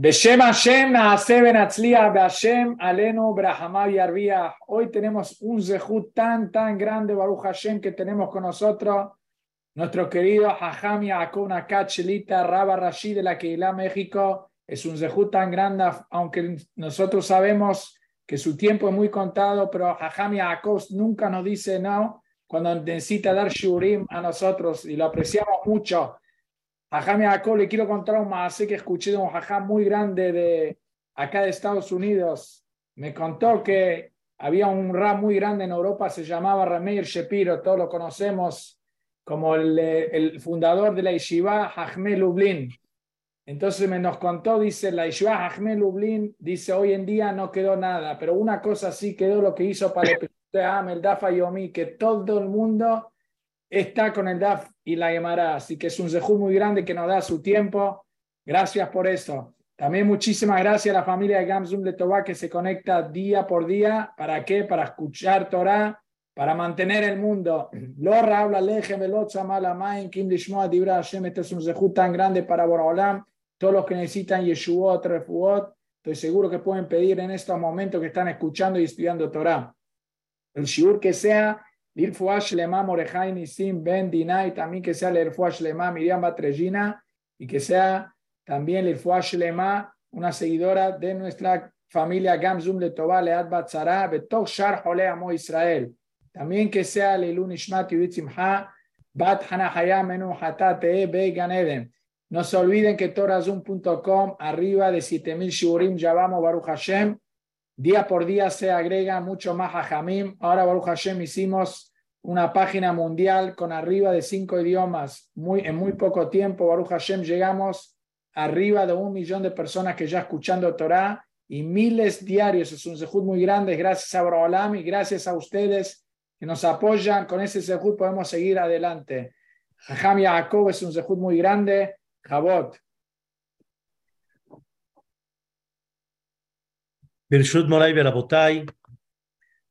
Beshem Hashem, Naase Benatzlia, Beshem Alenu, Brahama Yarvia. Hoy tenemos un zehut tan, tan grande, Baruch Hashem, que tenemos con nosotros, nuestro querido Hajam Yaakov Nakachelita, Raba Rashid de la Keilah México. Es un zehut tan grande, aunque nosotros sabemos que su tiempo es muy contado, pero Hajam Yaakov nunca nos dice no cuando necesita dar shurim a nosotros y lo apreciamos mucho. Jajam Jacob, le quiero contar un más que escuché de un jajam muy grande de acá de Estados Unidos. Me contó que había un rap muy grande en Europa, se llamaba Rameir Shepiro, todos lo conocemos como el, el fundador de la Yeshiva Jajme Lublin. Entonces me nos contó, dice, la Yeshiva Jajme Lublin, dice, hoy en día no quedó nada, pero una cosa sí quedó lo que hizo para el Dafa Yomi, que todo el mundo está con el DAF y la llamará. Así que es un zejú muy grande que nos da su tiempo. Gracias por eso. También muchísimas gracias a la familia de Gamzum de Tobá que se conecta día por día. ¿Para qué? Para escuchar Torah, para mantener el mundo. Lorra habla leje kim lishmoa dibra Hashem. Este es un zejú tan grande para Boraholam. Todos los que necesitan Yeshuot, Refuot, estoy seguro que pueden pedir en estos momentos que están escuchando y estudiando Torah. El shiur que sea Lirfuash Lema Morejai Nisim Ben Dinai, también que sea Lirfuash Lema Miriam Batrejina y que sea también Lirfuash Lema, una seguidora de nuestra familia Gamzum Letová Leat Batzara, Betok Shar Jole Amo Israel. También que sea Leilun Ishmat Yuditzimha, Bat Hanahaya Menu Hatate Be Ganeden. No se olviden que torazum.com, arriba de 7000 shurim, ya vamos, Baruch Hashem. Día por día se agrega mucho más a Jamim. Ahora, Baruch Hashem, hicimos una página mundial con arriba de cinco idiomas. Muy, en muy poco tiempo, Baruch Hashem, llegamos arriba de un millón de personas que ya escuchando Torah y miles diarios. Es un sehut muy grande. Gracias a Abraham y gracias a ustedes que nos apoyan. Con ese sehut podemos seguir adelante. Jajam Yaakov es un sehut muy grande. Jabot. Birshut Moray Berabotay,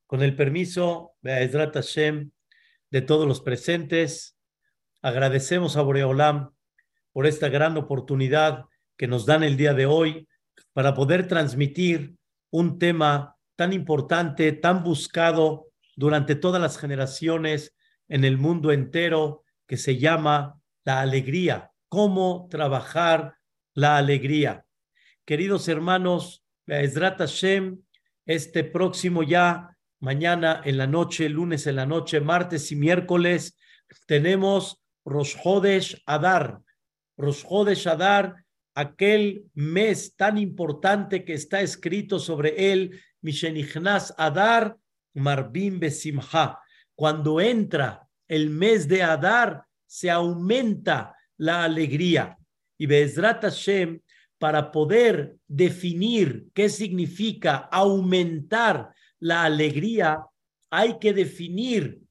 con el permiso de Hashem, de todos los presentes. Agradecemos a Boreolam por esta gran oportunidad que nos dan el día de hoy para poder transmitir un tema tan importante, tan buscado durante todas las generaciones en el mundo entero, que se llama la alegría, cómo trabajar la alegría. Queridos hermanos, Ezrat Hashem, este próximo ya mañana en la noche, lunes en la noche, martes y miércoles, tenemos Rosh Adar. Rosh Adar, aquel mes tan importante que está escrito sobre él, Mishenichnas Adar, Marbim Besimha. Cuando entra el mes de Adar, se aumenta la alegría. Y Bezrat Hashem, para poder definir qué significa aumentar la alegría, hay que definir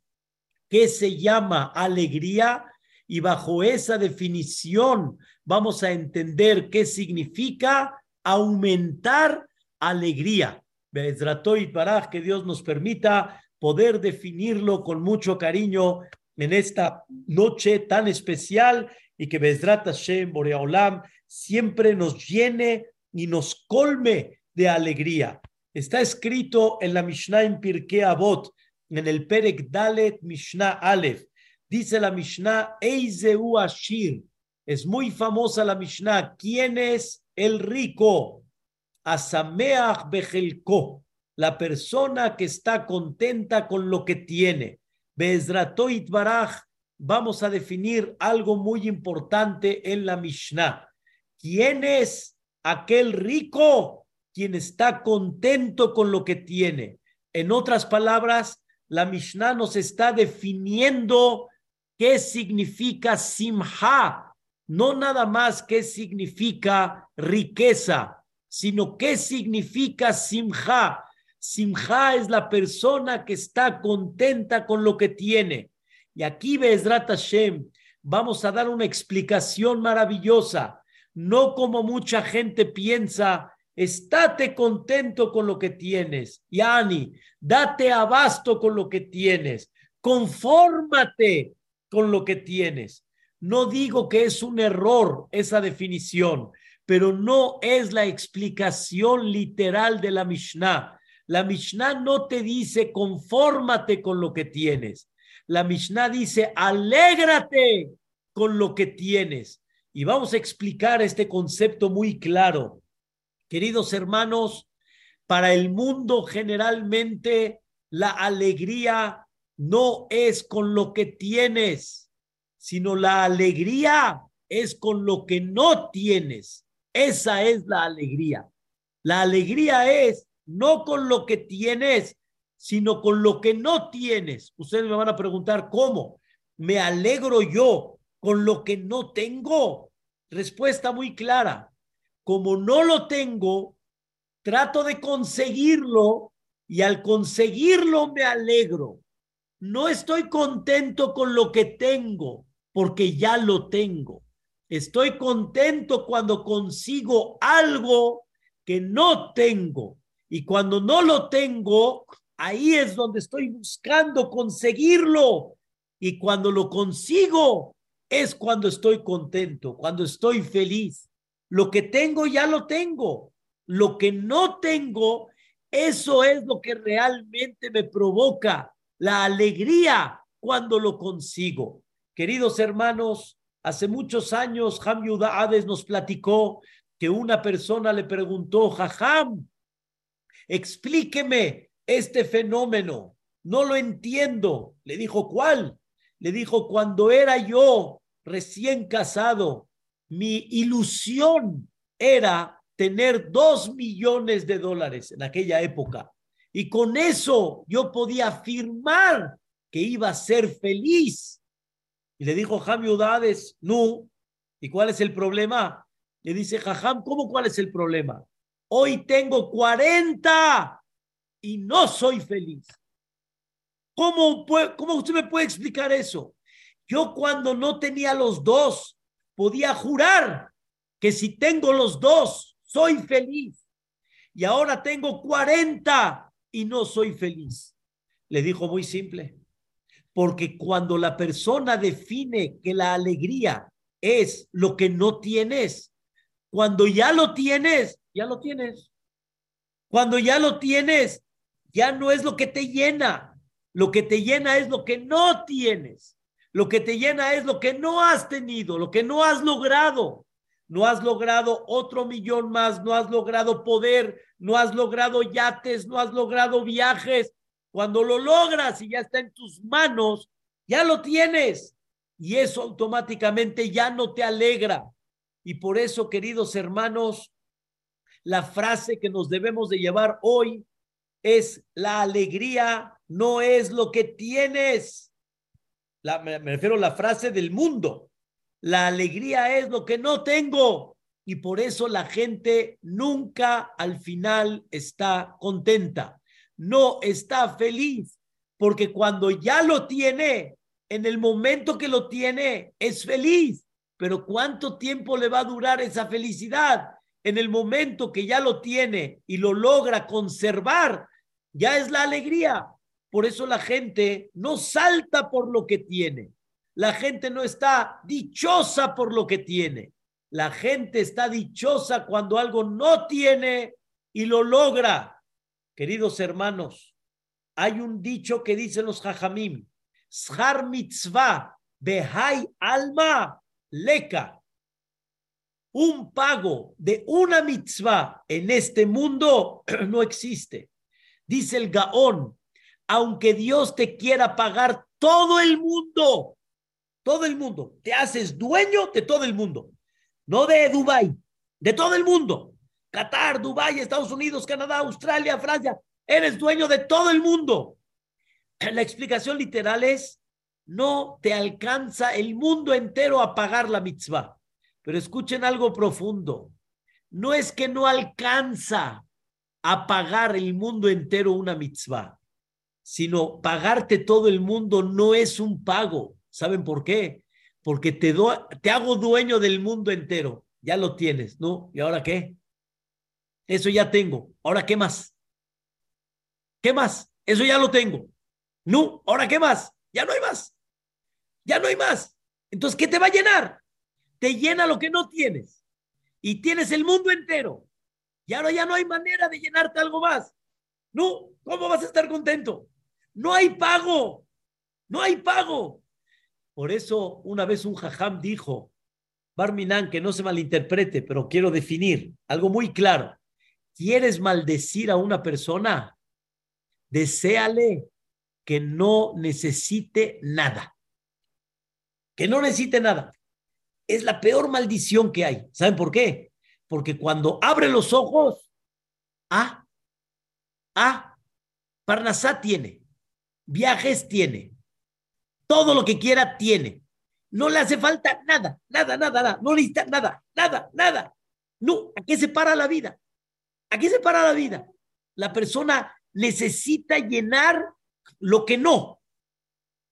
qué se llama alegría y bajo esa definición vamos a entender qué significa aumentar alegría. y para que Dios nos permita poder definirlo con mucho cariño en esta noche tan especial y que Bezrat Hashem Boreolam siempre nos llene y nos colme de alegría. Está escrito en la Mishnah en Pirkei Avot, en el Perek Dalet Mishnah Aleph. Dice la Mishnah, Eizeu Ashir. Es muy famosa la Mishnah. ¿Quién es el rico? Asameach Bejelko. La persona que está contenta con lo que tiene. Bezratoit Baraj. Vamos a definir algo muy importante en la Mishnah. ¿Quién es aquel rico? quien está contento con lo que tiene. En otras palabras, la Mishnah nos está definiendo qué significa simha, no nada más qué significa riqueza, sino qué significa simha. Simha es la persona que está contenta con lo que tiene. Y aquí, Bezrat Hashem, vamos a dar una explicación maravillosa. No como mucha gente piensa Estate contento con lo que tienes. Yani, date abasto con lo que tienes. Confórmate con lo que tienes. No digo que es un error esa definición, pero no es la explicación literal de la Mishnah. La Mishnah no te dice confórmate con lo que tienes. La Mishnah dice alégrate con lo que tienes. Y vamos a explicar este concepto muy claro. Queridos hermanos, para el mundo generalmente la alegría no es con lo que tienes, sino la alegría es con lo que no tienes. Esa es la alegría. La alegría es no con lo que tienes, sino con lo que no tienes. Ustedes me van a preguntar, ¿cómo? ¿Me alegro yo con lo que no tengo? Respuesta muy clara. Como no lo tengo, trato de conseguirlo y al conseguirlo me alegro. No estoy contento con lo que tengo porque ya lo tengo. Estoy contento cuando consigo algo que no tengo. Y cuando no lo tengo, ahí es donde estoy buscando conseguirlo. Y cuando lo consigo, es cuando estoy contento, cuando estoy feliz. Lo que tengo ya lo tengo. Lo que no tengo, eso es lo que realmente me provoca la alegría cuando lo consigo. Queridos hermanos, hace muchos años Ham Hades nos platicó que una persona le preguntó, Jajam, explíqueme este fenómeno, no lo entiendo. Le dijo, ¿cuál? Le dijo, cuando era yo recién casado, mi ilusión era tener dos millones de dólares en aquella época. Y con eso yo podía afirmar que iba a ser feliz. Y le dijo Jami Udades, no. ¿Y cuál es el problema? Le dice Jajam, ¿cómo cuál es el problema? Hoy tengo 40 y no soy feliz. ¿Cómo, ¿Cómo usted me puede explicar eso? Yo cuando no tenía los dos, podía jurar que si tengo los dos, soy feliz. Y ahora tengo 40 y no soy feliz. Le dijo muy simple, porque cuando la persona define que la alegría es lo que no tienes, cuando ya lo tienes, ya lo tienes. Cuando ya lo tienes, ya no es lo que te llena. Lo que te llena es lo que no tienes. Lo que te llena es lo que no has tenido, lo que no has logrado. No has logrado otro millón más, no has logrado poder, no has logrado yates, no has logrado viajes. Cuando lo logras y ya está en tus manos, ya lo tienes. Y eso automáticamente ya no te alegra. Y por eso, queridos hermanos, la frase que nos debemos de llevar hoy es la alegría no es lo que tienes. La, me, refiero a la frase del mundo. La alegría es lo que no tengo. Y por eso la gente nunca al final está contenta. No está feliz. Porque cuando ya lo tiene, en el momento que lo tiene, es feliz. Pero ¿cuánto tiempo le va a durar esa felicidad? En el momento que ya lo tiene y lo logra conservar, ya es la alegría. Por eso la gente no salta por lo que tiene. La gente no está dichosa por lo que tiene. La gente está dichosa cuando algo no tiene y lo logra. Queridos hermanos, hay un dicho que dicen los jajamim, Shar mitzvah behai alma leca, un pago de una mitzvah en este mundo no existe. Dice el Gaón, aunque Dios te quiera pagar todo el mundo, todo el mundo, te haces dueño de todo el mundo, no de Dubái, de todo el mundo. Qatar, Dubái, Estados Unidos, Canadá, Australia, Francia, eres dueño de todo el mundo. La explicación literal es, no te alcanza el mundo entero a pagar la mitzvah. Pero escuchen algo profundo. No es que no alcanza a pagar el mundo entero una mitzvah, sino pagarte todo el mundo no es un pago. ¿Saben por qué? Porque te, te hago dueño del mundo entero. Ya lo tienes, ¿no? ¿Y ahora qué? Eso ya tengo. ¿Ahora qué más? ¿Qué más? Eso ya lo tengo. No, ¿ahora qué más? Ya no hay más. Ya no hay más. Entonces, ¿qué te va a llenar? Te llena lo que no tienes. y tienes el mundo entero. Y ahora ya no hay manera de llenarte algo más. No, ¿cómo vas a estar contento? No hay pago, no hay pago. Por eso una vez un jajam dijo, Barminan, que no se malinterprete, pero quiero definir algo muy claro. ¿Quieres maldecir a una persona? Deseale que no necesite nada. Que no necesite nada. Es la peor maldición que hay. ¿Saben por qué? Porque cuando abre los ojos, ah, ah, Parnasá tiene, viajes tiene, todo lo que quiera tiene. No le hace falta nada, nada, nada, nada. No necesita nada, nada, nada. No, ¿a qué se para la vida? ¿A qué se para la vida? La persona necesita llenar lo que no.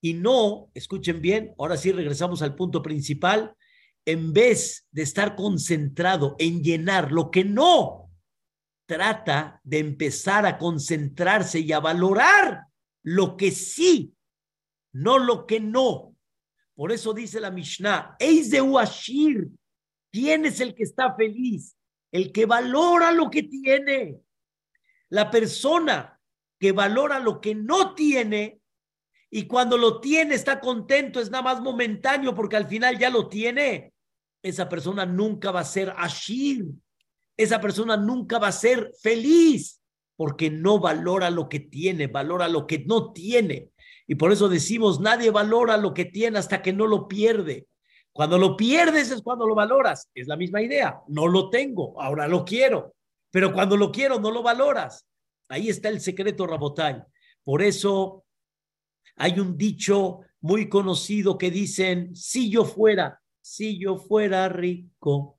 Y no, escuchen bien, ahora sí regresamos al punto principal, en vez de estar concentrado en llenar lo que no, trata de empezar a concentrarse y a valorar lo que sí, no lo que no. Por eso dice la Mishnah, Eis de Uashir, ¿quién es el que está feliz? El que valora lo que tiene. La persona que valora lo que no tiene y cuando lo tiene está contento, es nada más momentáneo porque al final ya lo tiene. Esa persona nunca va a ser Ashir. Esa persona nunca va a ser feliz porque no valora lo que tiene, valora lo que no tiene. Y por eso decimos, nadie valora lo que tiene hasta que no lo pierde. Cuando lo pierdes es cuando lo valoras. Es la misma idea. No lo tengo, ahora lo quiero. Pero cuando lo quiero, no lo valoras. Ahí está el secreto, Rabotay. Por eso hay un dicho muy conocido que dicen, si yo fuera, si yo fuera rico,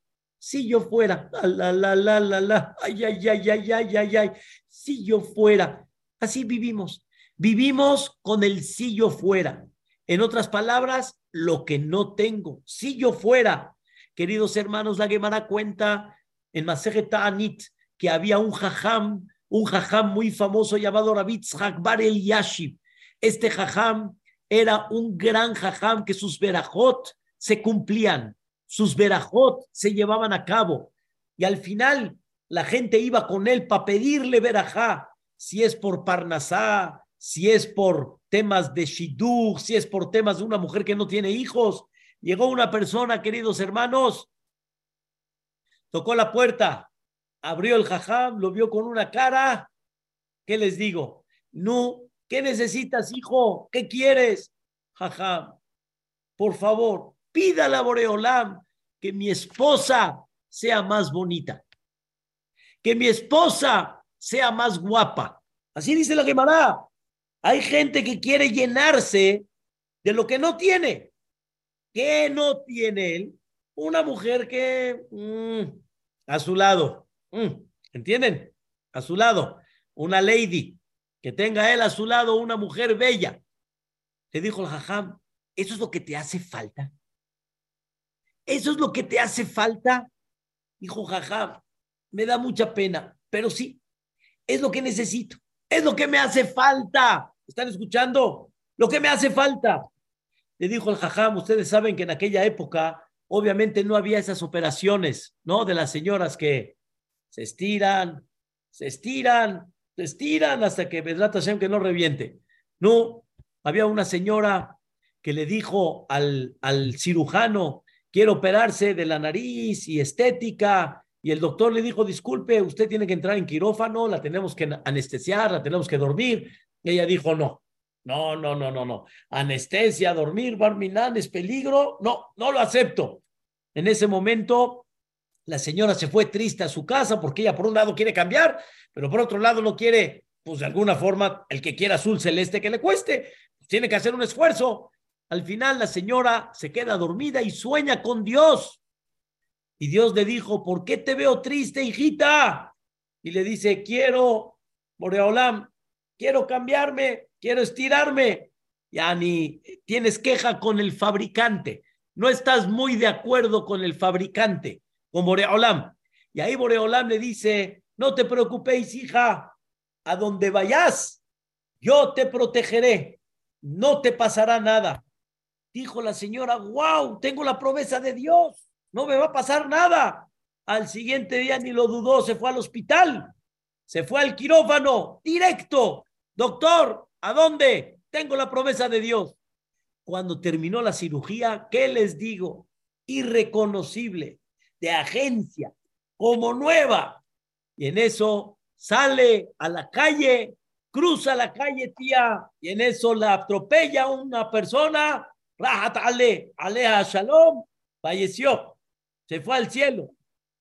si yo fuera, la, la, la, la, la, ay, ay, ay, ay, ay, ay, ay, si yo fuera. Así vivimos. Vivimos con el si yo fuera. En otras palabras, lo que no tengo. Si yo fuera, queridos hermanos, la Gemara cuenta en Masejet Anit que había un jajam, un jajam muy famoso llamado Rabbi Bar el Yashib. Este jajam era un gran jajam que sus verajot se cumplían, sus verajot se llevaban a cabo. Y al final la gente iba con él para pedirle verajá, si es por Parnasá, si es por temas de Shidduch, si es por temas de una mujer que no tiene hijos. Llegó una persona, queridos hermanos, tocó la puerta, abrió el jajam, lo vio con una cara. ¿Qué les digo? No, ¿qué necesitas, hijo? ¿Qué quieres? Jajam, por favor, pídale a Boreolam que mi esposa sea más bonita, que mi esposa sea más guapa. Así dice la Gemara. Hay gente que quiere llenarse de lo que no tiene. ¿Qué no tiene él? Una mujer que mm, a su lado, mm, ¿entienden? A su lado, una lady, que tenga él a su lado una mujer bella. Le dijo el jajam, ¿eso es lo que te hace falta? ¿Eso es lo que te hace falta? Dijo jajam, me da mucha pena, pero sí, es lo que necesito, es lo que me hace falta. ¿Están escuchando? Lo que me hace falta. Le dijo el jajam, ustedes saben que en aquella época obviamente no había esas operaciones, ¿no? De las señoras que se estiran, se estiran, se estiran hasta que Bedrat Hashem que no reviente. No, había una señora que le dijo al, al cirujano, quiero operarse de la nariz y estética, y el doctor le dijo, disculpe, usted tiene que entrar en quirófano, la tenemos que anestesiar, la tenemos que dormir, ella dijo no. No, no, no, no, no. Anestesia, dormir, barminán, es peligro. No, no lo acepto. En ese momento, la señora se fue triste a su casa porque ella por un lado quiere cambiar, pero por otro lado no quiere, pues de alguna forma, el que quiera azul celeste que le cueste, tiene que hacer un esfuerzo. Al final la señora se queda dormida y sueña con Dios. Y Dios le dijo, ¿por qué te veo triste, hijita? Y le dice, quiero, Boreolam, quiero cambiarme, quiero estirarme. Ya ni tienes queja con el fabricante, no estás muy de acuerdo con el fabricante, con Boreolam. Y ahí Boreolam le dice, no te preocupéis, hija, a donde vayas, yo te protegeré, no te pasará nada. Dijo la señora, wow, tengo la promesa de Dios, no me va a pasar nada. Al siguiente día ni lo dudó, se fue al hospital, se fue al quirófano, directo. Doctor, ¿a dónde? Tengo la promesa de Dios. Cuando terminó la cirugía, ¿qué les digo? Irreconocible, de agencia, como nueva. Y en eso sale a la calle, cruza la calle, tía, y en eso la atropella una persona, Rahat Ale, Aleja Shalom, falleció, se fue al cielo.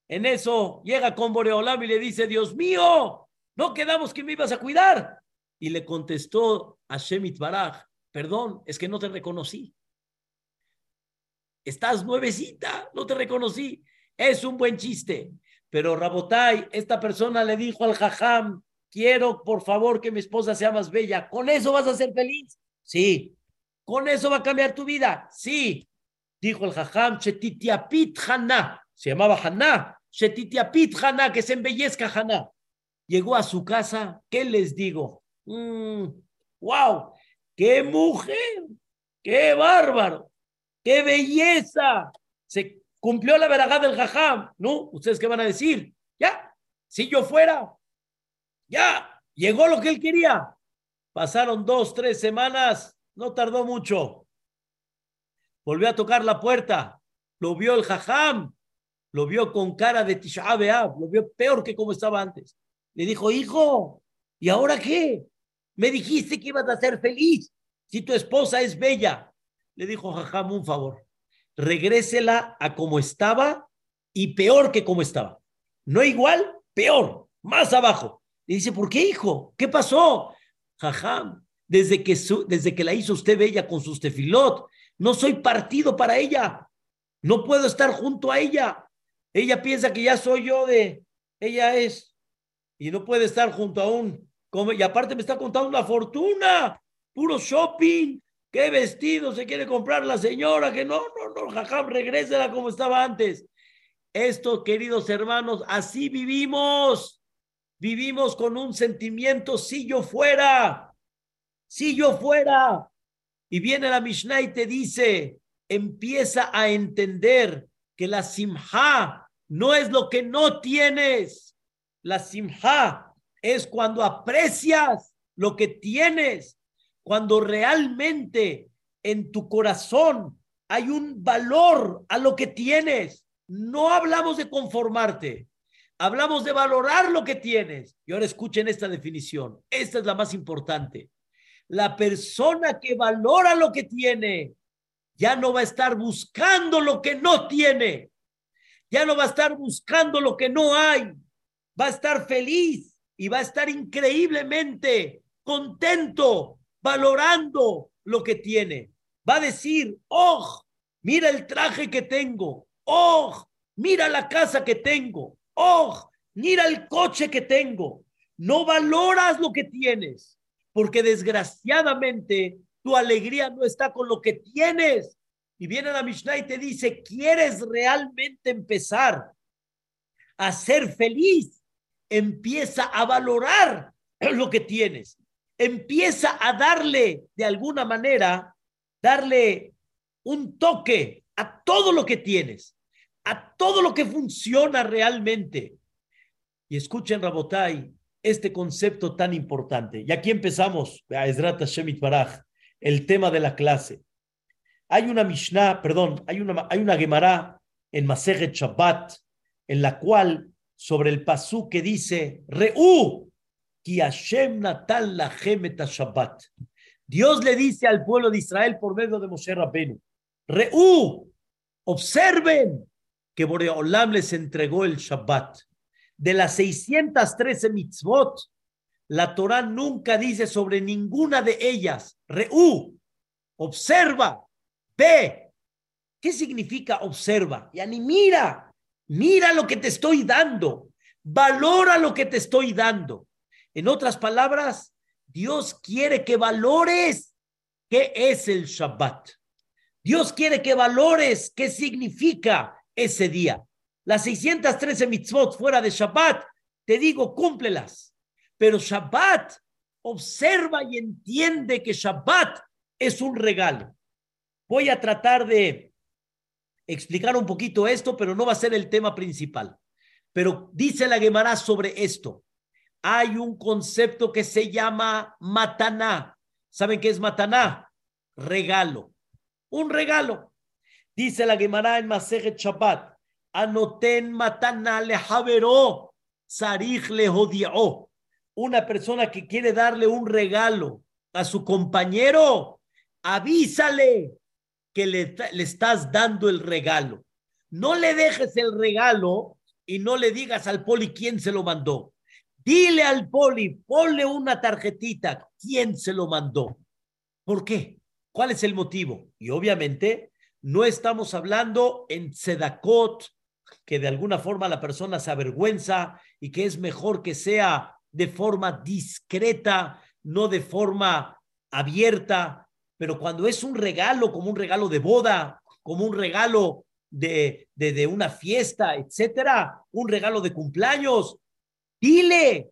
En eso llega con Boreolam y le dice, Dios mío, no quedamos que me ibas a cuidar. Y le contestó a Shemit Baraj, perdón, es que no te reconocí. Estás nuevecita, no te reconocí. Es un buen chiste. Pero Rabotai, esta persona le dijo al jajam, quiero por favor que mi esposa sea más bella. ¿Con eso vas a ser feliz? Sí. ¿Con eso va a cambiar tu vida? Sí. Dijo el jajam, Chetitiapit Haná. Se llamaba Haná. Chetitiapit Haná, que se embellezca Haná. Llegó a su casa, ¿qué les digo? ¡Wow! Mm, ¡Qué mujer! ¡Qué bárbaro! ¡Qué belleza! Se Cumplió la verajá del jajam. ¿No? ¿Ustedes qué van a decir? Ya, si yo fuera, ya, llegó lo que él quería. Pasaron dos, tres semanas, no tardó mucho. Volvió a tocar la puerta, lo vio el jajam, lo vio con cara de Tisha lo vio peor que como estaba antes. Le dijo, hijo, ¿y ahora qué? Me dijiste que ibas a ser feliz si tu esposa es bella. Le dijo jajam un favor regrésela a como estaba y peor que como estaba. No igual, peor, más abajo. Le dice, ¿por qué, hijo? ¿Qué pasó? Jajam, desde que, desde que la hizo usted bella con sus tefilot, no soy partido para ella. No puedo estar junto a ella. Ella piensa que ya soy yo de, ella es. Y no puede estar junto a un, como, y aparte me está contando una fortuna, puro shopping, ¿Qué vestido se quiere comprar la señora? Que no, no, no, jajam, regrésela como estaba antes. Esto, queridos hermanos, así vivimos. Vivimos con un sentimiento, si yo fuera, si yo fuera. Y viene la Mishnah y te dice, empieza a entender que la simha no es lo que no tienes. La simha es cuando aprecias lo que tienes cuando realmente en tu corazón hay un valor a lo que tienes. No hablamos de conformarte, hablamos de valorar lo que tienes. Y ahora escuchen esta definición, esta es la más importante. La persona que valora lo que tiene ya no va a estar buscando lo que no tiene, ya no va a estar buscando lo que no hay, va a estar feliz y va a estar increíblemente contento valorando lo que tiene. Va a decir, oh, mira el traje que tengo, oh, mira la casa que tengo, oh, mira el coche que tengo. No valoras lo que tienes, porque desgraciadamente tu alegría no está con lo que tienes. Y viene la Mishnah y te dice, ¿quieres realmente empezar a ser feliz? Empieza a valorar lo que tienes empieza a darle, de alguna manera, darle un toque a todo lo que tienes, a todo lo que funciona realmente. Y escuchen, Rabotai, este concepto tan importante. Y aquí empezamos, a Ezrat Baraj, el tema de la clase. Hay una Mishnah, perdón, hay una, hay una Gemara en Maseret Shabbat, en la cual, sobre el pasú que dice, Re'u, Shabbat. Dios le dice al pueblo de Israel por medio de Moshe Rabbenu, Reú, observen que Boreolam les entregó el Shabbat. De las 613 mitzvot, la Torah nunca dice sobre ninguna de ellas, Reú, observa, ve. ¿Qué significa observa? Y ni mira, mira lo que te estoy dando, valora lo que te estoy dando. En otras palabras, Dios quiere que valores qué es el Shabbat. Dios quiere que valores qué significa ese día. Las 613 mitzvot fuera de Shabbat, te digo, cúmplelas. Pero Shabbat, observa y entiende que Shabbat es un regalo. Voy a tratar de explicar un poquito esto, pero no va a ser el tema principal. Pero dice la Gemara sobre esto. Hay un concepto que se llama mataná. ¿Saben qué es mataná? Regalo. Un regalo. Dice la Gemara en Masejet Shabbat. Anoten mataná le javeró, le jodió. Una persona que quiere darle un regalo a su compañero, avísale que le, le estás dando el regalo. No le dejes el regalo y no le digas al poli quién se lo mandó. Dile al poli, ponle una tarjetita, quién se lo mandó. ¿Por qué? ¿Cuál es el motivo? Y obviamente no estamos hablando en Sedacot, que de alguna forma la persona se avergüenza y que es mejor que sea de forma discreta, no de forma abierta, pero cuando es un regalo, como un regalo de boda, como un regalo de, de, una fiesta, etcétera, un regalo de cumpleaños, dile,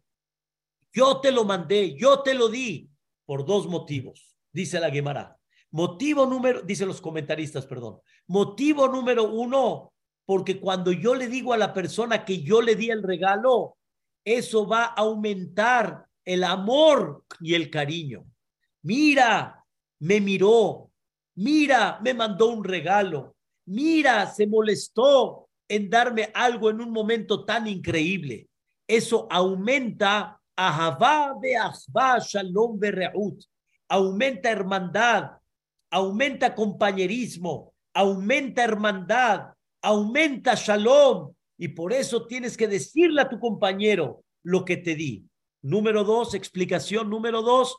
yo te lo mandé, yo te lo di, por dos motivos, dice la Guemara. Motivo número, dice los comentaristas, perdón. Motivo número uno, porque cuando yo le digo a la persona que yo le di el regalo, eso va a aumentar el amor y el cariño. Mira, me miró, mira, me mandó un regalo, mira, se molestó en darme algo en un momento tan increíble. Eso aumenta ahavá be'achva shalom be'reut, aumenta hermandad, aumenta compañerismo, aumenta hermandad, aumenta shalom. Y por eso tienes que decirle a tu compañero lo que te di. Número dos, explicación número dos.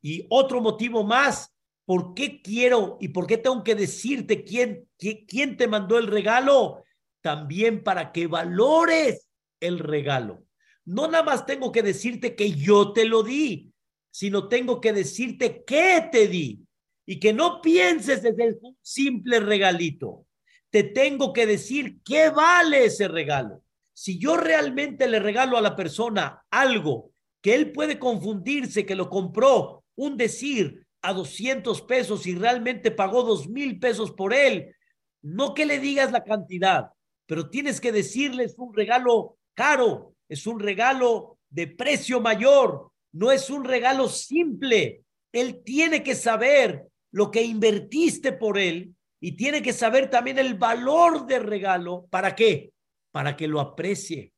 Y otro motivo más, ¿por qué quiero y por qué tengo que decirte quién, quién te mandó el regalo? También para que valores el regalo. No nada más tengo que decirte que yo te lo di, sino tengo que decirte qué te di y que no pienses desde un simple regalito. Te tengo que decir qué vale ese regalo. Si yo realmente le regalo a la persona algo que él puede confundirse que lo compró, un decir, a 200 pesos y realmente pagó dos mil pesos por él, no que le digas la cantidad, pero tienes que decirles un regalo caro, es un regalo de precio mayor, no es un regalo simple. Él tiene que saber lo que invertiste por él y tiene que saber también el valor del regalo. ¿Para qué? Para que lo aprecie,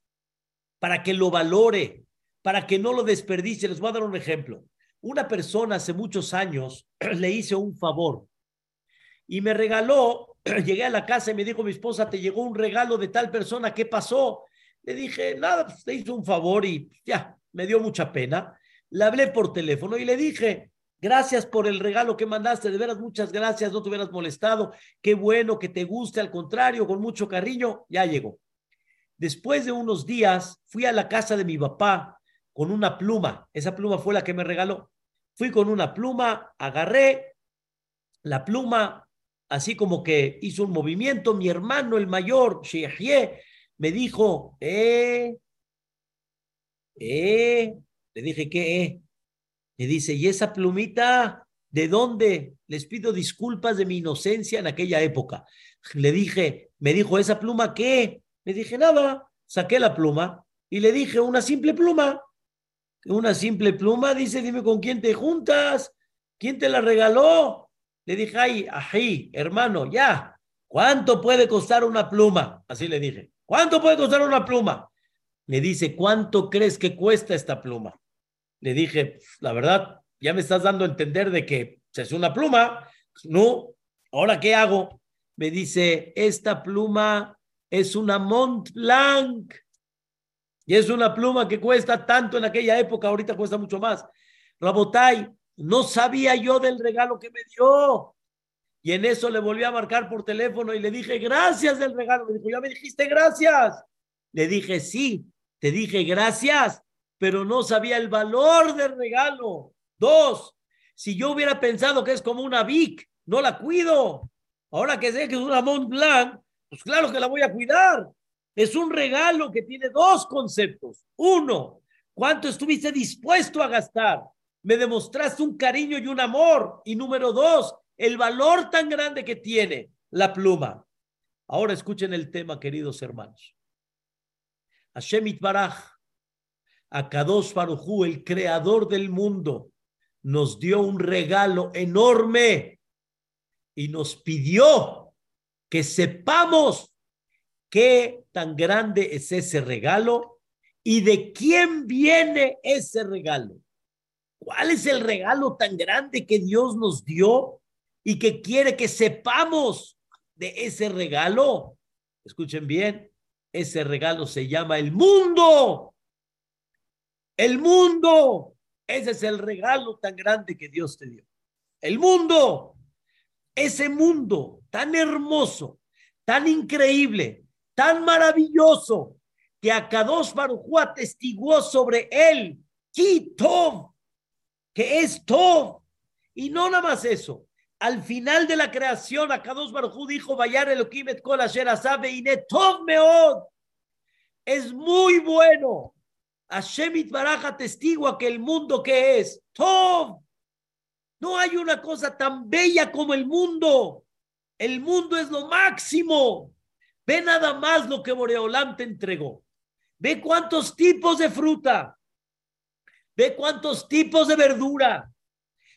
para que lo valore, para que no lo desperdicie. Les voy a dar un ejemplo. Una persona hace muchos años le hice un favor y me regaló, llegué a la casa y me dijo mi esposa, te llegó un regalo de tal persona, ¿qué pasó? Le dije, nada, pues te hizo un favor y ya, me dio mucha pena. Le hablé por teléfono y le dije, Gracias por el regalo que mandaste, de veras muchas gracias, no te hubieras molestado, qué bueno que te guste, al contrario, con mucho cariño, ya llegó. Después de unos días fui a la casa de mi papá con una pluma, esa pluma fue la que me regaló. Fui con una pluma, agarré la pluma, así como que hizo un movimiento, mi hermano el mayor, Shehye, me dijo, eh, eh, le dije, ¿qué? Eh? Me dice, ¿y esa plumita de dónde? Les pido disculpas de mi inocencia en aquella época. Le dije, me dijo, ¿esa pluma qué? Le dije, nada, saqué la pluma y le dije, una simple pluma. Una simple pluma, dice, dime con quién te juntas, quién te la regaló. Le dije, ay, ají, hermano, ya, ¿cuánto puede costar una pluma? Así le dije, ¿cuánto puede costar una pluma? Le dice, ¿cuánto crees que cuesta esta pluma? Le dije, la verdad, ya me estás dando a entender de que es una pluma. No, ¿ahora qué hago? Me dice, esta pluma es una Mont Blanc. Y es una pluma que cuesta tanto en aquella época, ahorita cuesta mucho más. Rabotay, no sabía yo del regalo que me dio. Y en eso le volví a marcar por teléfono y le dije, gracias del regalo. Me dijo, ya me dijiste gracias. Le dije, sí, te dije gracias, pero no sabía el valor del regalo. Dos, si yo hubiera pensado que es como una Vic, no la cuido. Ahora que sé que es una Mont Blanc, pues claro que la voy a cuidar. Es un regalo que tiene dos conceptos. Uno, ¿cuánto estuviste dispuesto a gastar? Me demostraste un cariño y un amor. Y número dos, el valor tan grande que tiene la pluma. Ahora escuchen el tema, queridos hermanos. Hashem Itbaraj, Akadosh Barujú, el creador del mundo, nos dio un regalo enorme y nos pidió que sepamos qué tan grande es ese regalo y de quién viene ese regalo. ¿Cuál es el regalo tan grande que Dios nos dio y que quiere que sepamos de ese regalo? Escuchen bien, ese regalo se llama el mundo. El mundo. Ese es el regalo tan grande que Dios te dio. El mundo. Ese mundo tan hermoso, tan increíble, tan maravilloso, que Akadosh Barujú atestiguó sobre él, Kitov, que es Tov. Y no nada más eso. Al final de la creación, Akadosh Barujú dijo, Vayar Elohim et kol asher asabe Tov meod. Es muy bueno. Hashem Baraja testigua que el mundo que es Tov. No hay una cosa tan bella como el mundo. El mundo es lo máximo. Ve nada más lo que Boreolam te entregó. Ve cuántos tipos de fruta. Ve cuántos tipos de verdura.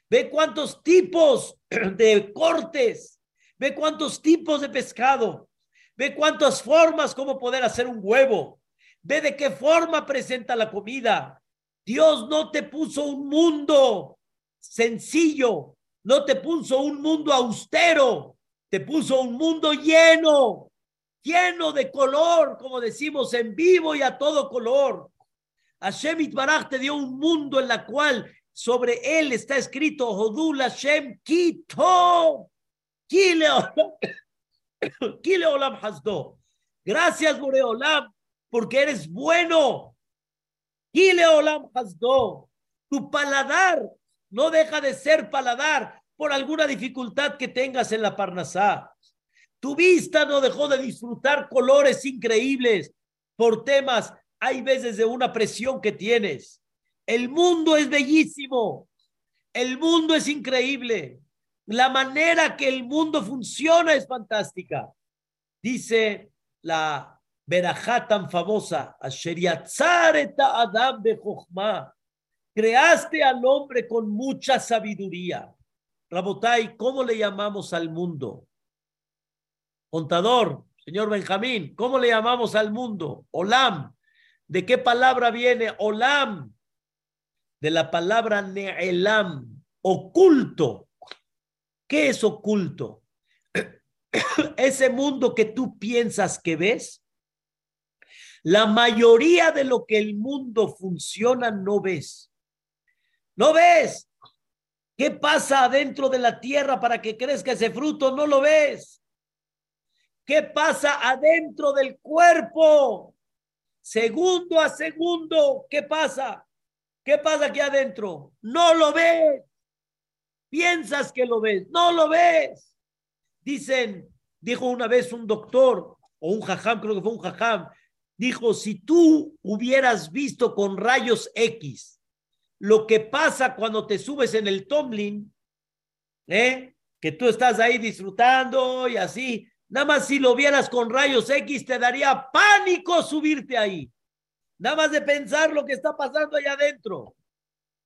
Ve cuántos tipos de cortes. Ve cuántos tipos de pescado. Ve cuántas formas como poder hacer un huevo. Ve de qué forma presenta la comida. Dios no te puso un mundo sencillo, no te puso un mundo austero, te puso un mundo lleno, lleno de color, como decimos, en vivo y a todo color. Hashem Itbaraj te dio un mundo en la cual sobre él está escrito Hodul Hashem Kito. Kile Olam Hasdo. Gracias, Boreolam, porque eres bueno. Tu paladar no deja de ser paladar por alguna dificultad que tengas en la Parnasá. Tu vista no dejó de disfrutar colores increíbles por temas, hay veces de una presión que tienes. El mundo es bellísimo, el mundo es increíble, la manera que el mundo funciona es fantástica. Dice la verajá tan famosa, Adam Creaste al hombre con mucha sabiduría. Rabotai, ¿cómo le llamamos al mundo? Contador, señor Benjamín, ¿cómo le llamamos al mundo? Olam. ¿De qué palabra viene Olam? De la palabra Neelam, oculto. ¿Qué es oculto? Ese mundo que tú piensas que ves. La mayoría de lo que el mundo funciona no ves. No ves. ¿Qué pasa adentro de la tierra para que crezca ese fruto? No lo ves. ¿Qué pasa adentro del cuerpo? Segundo a segundo, ¿qué pasa? ¿Qué pasa aquí adentro? No lo ves. Piensas que lo ves, no lo ves. Dicen, dijo una vez un doctor o un jajam, creo que fue un jajam, dijo, si tú hubieras visto con rayos X lo que pasa cuando te subes en el Tomlin, ¿eh? que tú estás ahí disfrutando y así. Nada más si lo vieras con rayos X te daría pánico subirte ahí. Nada más de pensar lo que está pasando allá adentro.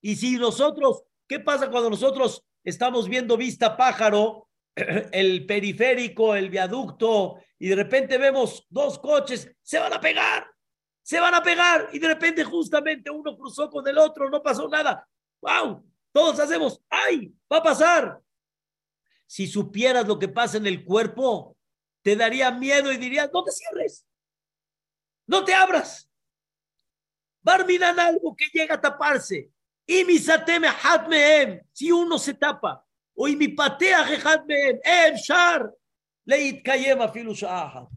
Y si nosotros, ¿qué pasa cuando nosotros estamos viendo vista pájaro, el periférico, el viaducto, y de repente vemos dos coches, se van a pegar? se van a pegar y de repente justamente uno cruzó con el otro, no pasó nada. ¡Wow! Todos hacemos, ¡ay! Va a pasar. Si supieras lo que pasa en el cuerpo, te daría miedo y dirías, no te cierres, no te abras. Barminan algo que llega a taparse. Y mi sateme hatmeem, si uno se tapa. Hatmeem, em shar, leit kayema filushaha.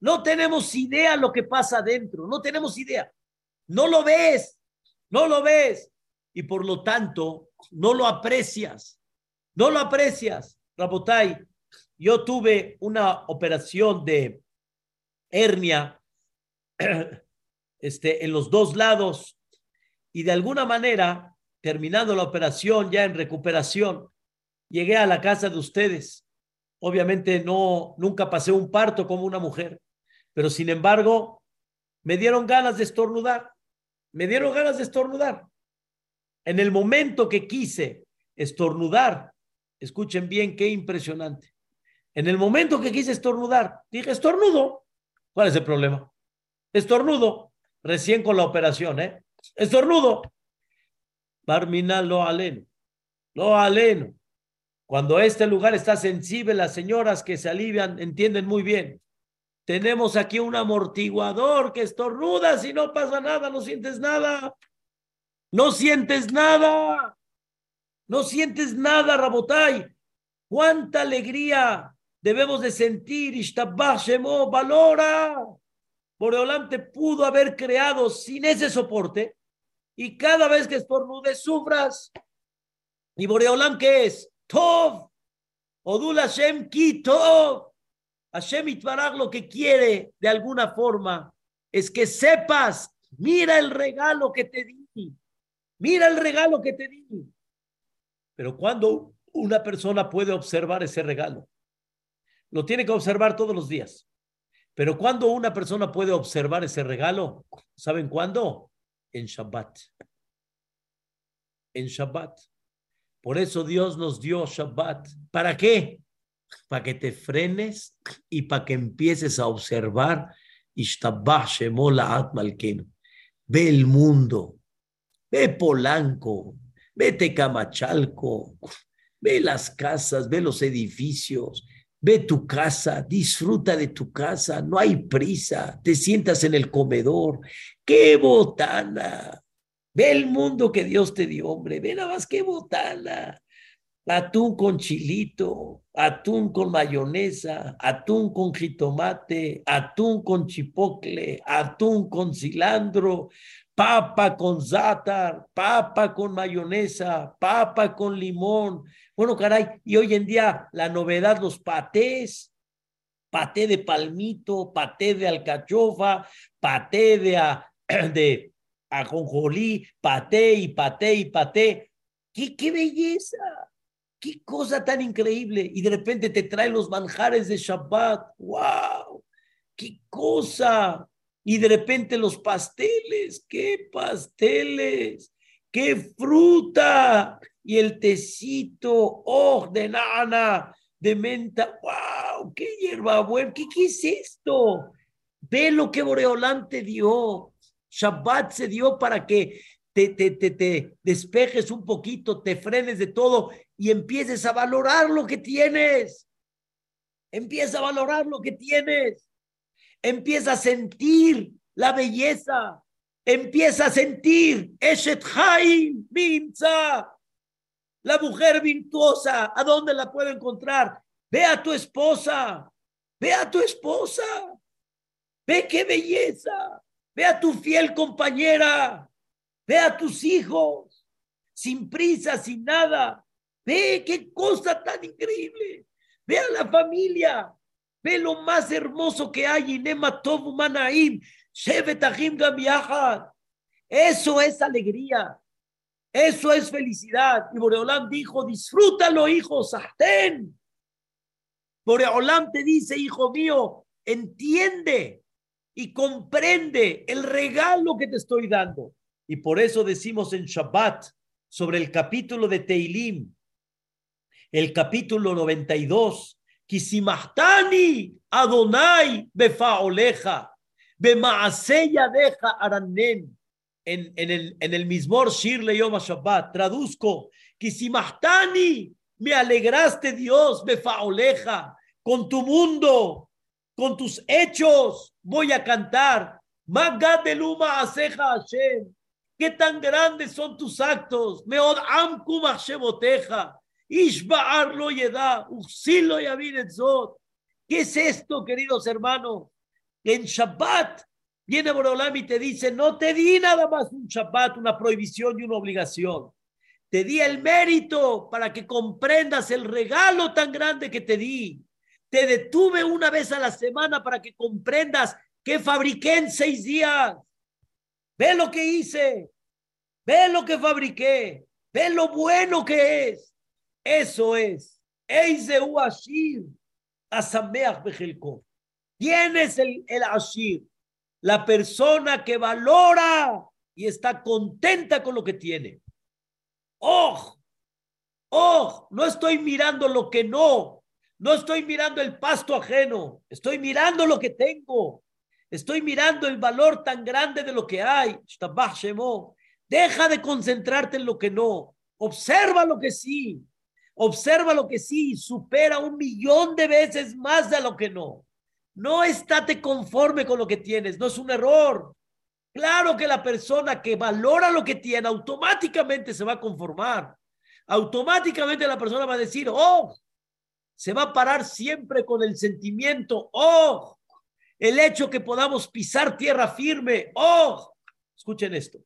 No tenemos idea lo que pasa adentro, no tenemos idea. No lo ves, no lo ves. Y por lo tanto, no lo aprecias. No lo aprecias. Rabotay, yo tuve una operación de hernia este, en los dos lados y de alguna manera, terminando la operación, ya en recuperación, llegué a la casa de ustedes. Obviamente no, nunca pasé un parto como una mujer pero sin embargo, me dieron ganas de estornudar. Me dieron ganas de estornudar. En el momento que quise estornudar, escuchen bien qué impresionante. En el momento que quise estornudar, dije, estornudo. ¿Cuál es el problema? Estornudo. Recién con la operación, ¿eh? Estornudo. Barmina lo aleno. Lo aleno. Cuando este lugar está sensible, las señoras que se alivian entienden muy bien. Tenemos aquí un amortiguador que estornuda si no pasa nada, no sientes nada. No sientes nada. No sientes nada, Rabotay. Cuánta alegría debemos de sentir. Shemo, valora. Boreolam te pudo haber creado sin ese soporte y cada vez que estornudes sufras. ¿Y Boreolam qué es? Tov. Odul Hashem ki Tov. Hashem Itbarag lo que quiere de alguna forma es que sepas, mira el regalo que te di. Mira el regalo que te di. Pero cuando una persona puede observar ese regalo, lo tiene que observar todos los días. Pero cuando una persona puede observar ese regalo, ¿saben cuándo? En Shabbat. En Shabbat. Por eso Dios nos dio Shabbat. ¿Para qué? Para que te frenes y para que empieces a observar. Ve el mundo, ve Polanco, vete Camachalco, ve las casas, ve los edificios, ve tu casa, disfruta de tu casa, no hay prisa, te sientas en el comedor, qué botana, Ve el mundo que Dios te dio, hombre. Ve nada más qué botana. Atún con chilito, atún con mayonesa, atún con jitomate, atún con chipocle, atún con cilantro, papa con zátar, papa con mayonesa, papa con limón. Bueno, caray, y hoy en día la novedad, los patés, paté de palmito, paté de alcachofa, paté de, de ajonjolí, paté y paté y paté. ¡Qué, ¡Qué belleza! ¡Qué cosa tan increíble! Y de repente te trae los manjares de Shabbat. ¡Wow! ¡Qué cosa! Y de repente los pasteles. ¡Qué pasteles! ¡Qué fruta! Y el tecito, oh, de nana, de menta. ¡Wow! ¡Qué hierbabuena! ¿Qué, ¿Qué es esto? Ve lo que Boreolán te dio. Shabbat se dio para que te, te, te, te, despejes un poquito, te frenes de todo y empieces a valorar lo que tienes. Empieza a valorar lo que tienes. Empieza a sentir la belleza. Empieza a sentir Eshet Haim Minza. La mujer virtuosa, ¿a dónde la puedo encontrar? Ve a tu esposa. Ve a tu esposa. Ve qué belleza. Ve a tu fiel compañera, ve a tus hijos, sin prisa, sin nada. Ve qué cosa tan increíble. Ve a la familia, ve lo más hermoso que hay Eso es alegría. Eso es felicidad. Y Boreolam dijo, disfrútalo, hijo, Sahten. Boreolam te dice, hijo mío, entiende y comprende el regalo que te estoy dando. Y por eso decimos en Shabbat sobre el capítulo de Teilim, el capítulo 92, Kisimahtani Adonai Befaoleja, Bemaaseya deja Aranen. En, en, el, en el Mismor Shir Shabbat, traduzco, Kisimahtani, me alegraste Dios, Befaoleja, con tu mundo, con tus hechos voy a cantar. Magadeluma aseja Hashem. ¿Qué tan grandes son tus actos? Meod amkum Hasheboteja. Ishba'ar lo yeda. Uxilo yavinetzot. ¿Qué es esto, queridos hermanos? En Shabbat viene Borolam y te dice, no te di nada más un Shabbat, una prohibición y una obligación. Te di el mérito para que comprendas el regalo tan grande que te di. Te detuve una vez a la semana para que comprendas que fabriqué en seis días. Ve lo que hice. Ve lo que fabriqué. Ve lo bueno que es. Eso es. Eiseu Ashir. Asameach Bejelko. ¿Quién el, el Ashir? La persona que valora y está contenta con lo que tiene. ¡Oh! ¡Oh! No estoy mirando lo que no. No estoy mirando el pasto ajeno. Estoy mirando lo que tengo. Estoy mirando el valor tan grande de lo que hay. Deja de concentrarte en lo que no. Observa lo que sí. Observa lo que sí. Supera un millón de veces más de lo que no. No estate conforme con lo que tienes. No es un error. Claro que la persona que valora lo que tiene automáticamente se va a conformar. Automáticamente la persona va a decir, oh, se va a parar siempre con el sentimiento, oh, el hecho que podamos pisar tierra firme, oh, escuchen esto.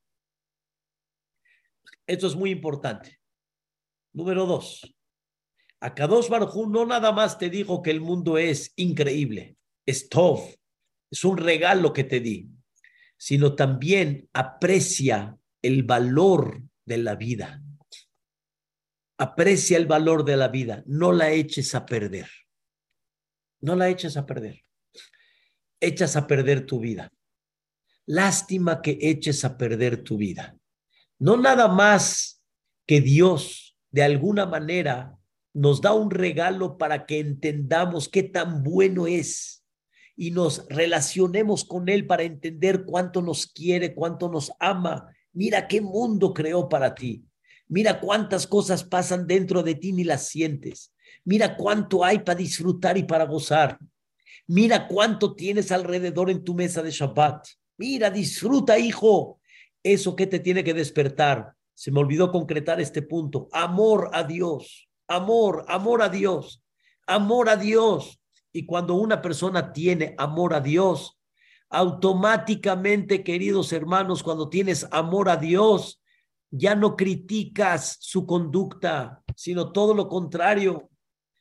Esto es muy importante. Número dos, Akadosh Barjú no nada más te dijo que el mundo es increíble, es es un regalo que te di sino también aprecia el valor de la vida. Aprecia el valor de la vida, no la eches a perder. No la eches a perder. Echas a perder tu vida. Lástima que eches a perder tu vida. No nada más que Dios de alguna manera nos da un regalo para que entendamos qué tan bueno es y nos relacionemos con Él para entender cuánto nos quiere, cuánto nos ama. Mira qué mundo creó para ti. Mira cuántas cosas pasan dentro de ti ni las sientes. Mira cuánto hay para disfrutar y para gozar. Mira cuánto tienes alrededor en tu mesa de Shabbat. Mira, disfruta, hijo. Eso que te tiene que despertar. Se me olvidó concretar este punto. Amor a Dios. Amor, amor a Dios. Amor a Dios. Y cuando una persona tiene amor a Dios, automáticamente, queridos hermanos, cuando tienes amor a Dios, ya no criticas su conducta, sino todo lo contrario.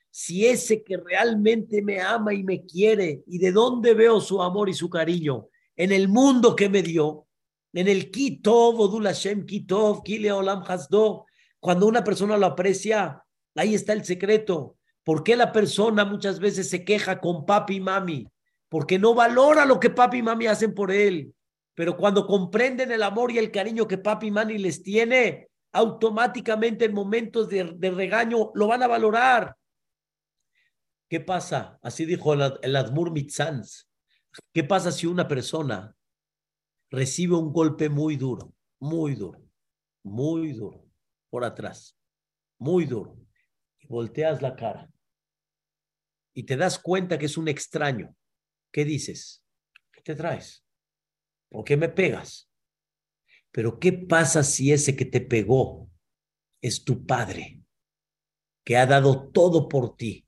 Si ese que realmente me ama y me quiere, ¿y de dónde veo su amor y su cariño? En el mundo que me dio, en el Kitov, Odul Hashem Kitov, Kile Olam Hasdo. Cuando una persona lo aprecia, ahí está el secreto. ¿Por qué la persona muchas veces se queja con papi y mami? Porque no valora lo que papi y mami hacen por él. Pero cuando comprenden el amor y el cariño que papi y les tiene, automáticamente en momentos de, regaño lo van a valorar. ¿Qué pasa? Así dijo el, el Admur Mitzans. ¿Qué pasa si una persona recibe un golpe muy duro, muy duro, muy duro, por atrás, muy duro, y volteas la cara y te das cuenta que es un extraño, ¿qué dices? ¿Qué te traes? ¿Por qué me pegas? Pero ¿qué pasa si ese que te pegó es tu padre, que ha dado todo por ti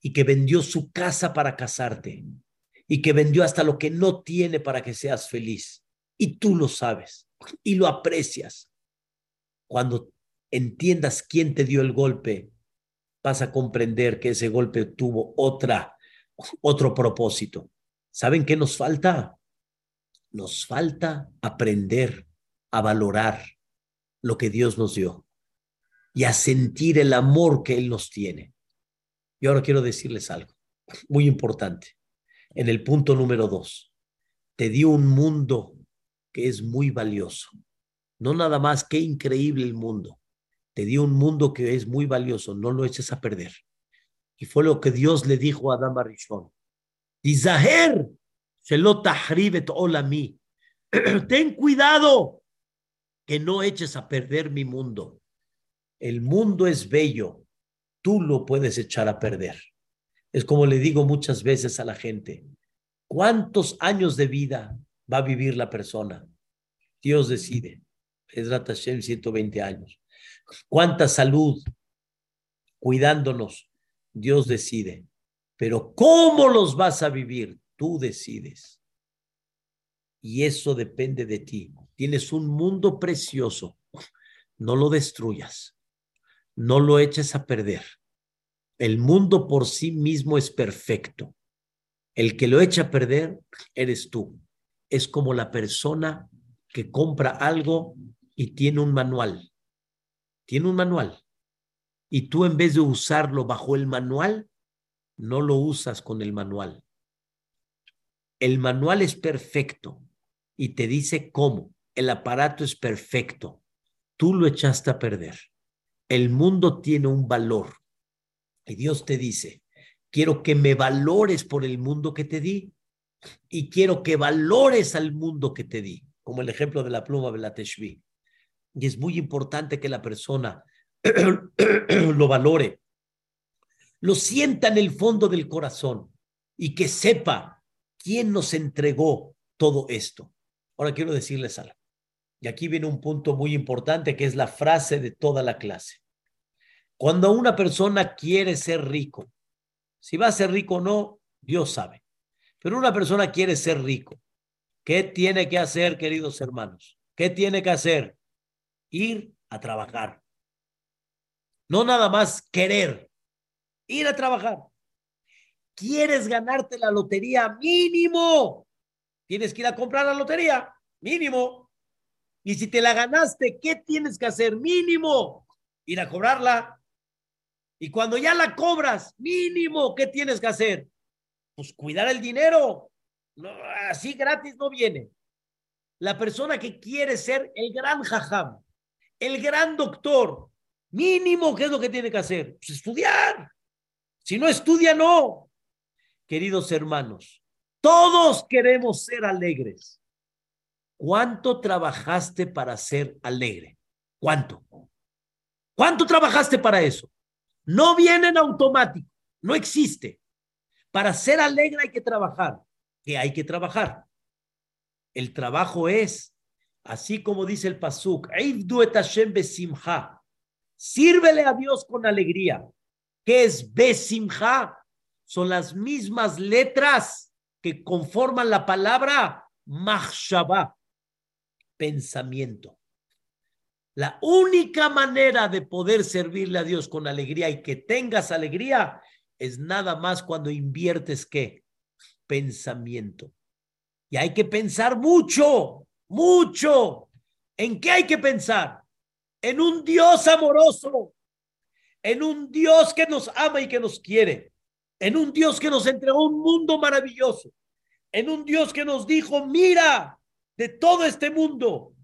y que vendió su casa para casarte y que vendió hasta lo que no tiene para que seas feliz? Y tú lo sabes y lo aprecias. Cuando entiendas quién te dio el golpe, vas a comprender que ese golpe tuvo otra, otro propósito. ¿Saben qué nos falta? Nos falta aprender a valorar lo que Dios nos dio y a sentir el amor que Él nos tiene. Y ahora quiero decirles algo muy importante. En el punto número dos, te dio un mundo que es muy valioso. No nada más, qué increíble el mundo, te dio un mundo que es muy valioso, no lo eches a perder. Y fue lo que Dios le dijo a Adam Arishon. Dizaher, olami. Ten cuidado que no eches a perder mi mundo. El mundo es bello, tú lo puedes echar a perder. Es como le digo muchas veces a la gente, ¿cuántos años de vida va a vivir la persona? Dios decide. Es Hashem 120 años cuánta salud, cuidándonos, Dios decide. Pero cómo los vas a vivir, tú decides. Y eso depende de ti. Tienes un mundo precioso. No lo destruyas. No lo eches a perder. El mundo por sí mismo es perfecto. El que lo echa a perder eres tú. Es como la persona que compra algo y tiene un manual tiene un manual. Y tú en vez de usarlo bajo el manual, no lo usas con el manual. El manual es perfecto y te dice cómo, el aparato es perfecto, tú lo echaste a perder. El mundo tiene un valor y Dios te dice, quiero que me valores por el mundo que te di y quiero que valores al mundo que te di, como el ejemplo de la pluma de la Teshvi. Y es muy importante que la persona lo valore, lo sienta en el fondo del corazón y que sepa quién nos entregó todo esto. Ahora quiero decirles algo. Y aquí viene un punto muy importante que es la frase de toda la clase. Cuando una persona quiere ser rico, si va a ser rico o no, Dios sabe. Pero una persona quiere ser rico. ¿Qué tiene que hacer, queridos hermanos? ¿Qué tiene que hacer? Ir a trabajar. No nada más querer, ir a trabajar. ¿Quieres ganarte la lotería mínimo? Tienes que ir a comprar la lotería mínimo. Y si te la ganaste, ¿qué tienes que hacer mínimo? Ir a cobrarla. Y cuando ya la cobras, mínimo, ¿qué tienes que hacer? Pues cuidar el dinero. No, así gratis no viene. La persona que quiere ser el gran jajam, el gran doctor, mínimo, ¿qué es lo que tiene que hacer? Pues estudiar. Si no estudia, no. Queridos hermanos, todos queremos ser alegres. ¿Cuánto trabajaste para ser alegre? ¿Cuánto? ¿Cuánto trabajaste para eso? No viene en automático, no existe. Para ser alegre hay que trabajar. ¿Qué hay que trabajar? El trabajo es, así como dice el Pasuk, sírvele a Dios con alegría. ¿Qué es Besimha? Son las mismas letras que conforman la palabra Mahshaba, pensamiento. La única manera de poder servirle a Dios con alegría y que tengas alegría es nada más cuando inviertes qué? Pensamiento. Y hay que pensar mucho, mucho. ¿En qué hay que pensar? En un Dios amoroso, en un Dios que nos ama y que nos quiere, en un Dios que nos entregó un mundo maravilloso, en un Dios que nos dijo, mira de todo este mundo,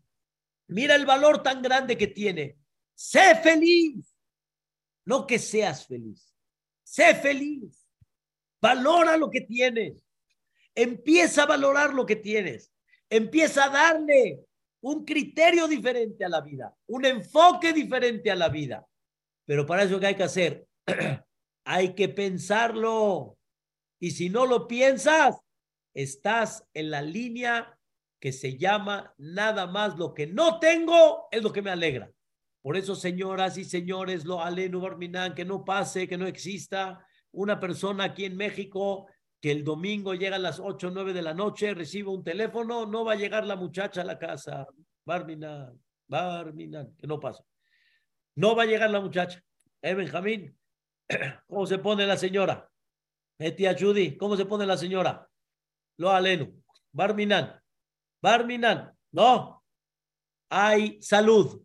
mira el valor tan grande que tiene, sé feliz, no que seas feliz, sé feliz, valora lo que tienes, empieza a valorar lo que tienes, empieza a darle un criterio diferente a la vida, un enfoque diferente a la vida. Pero para eso, ¿qué hay que hacer? hay que pensarlo. Y si no lo piensas, estás en la línea que se llama nada más lo que no tengo es lo que me alegra. Por eso, señoras y señores, lo aleno barminan, que no pase, que no exista una persona aquí en México que el domingo llega a las 8 o 9 de la noche, recibe un teléfono, no va a llegar la muchacha a la casa. Barminan, Barminan, que no pasa. No va a llegar la muchacha. ¿Eh, Benjamín? ¿Cómo se pone la señora? ¿Eh, tía Judy? ¿Cómo se pone la señora? Lo aleno. Barminan. Barminan. No. Hay salud.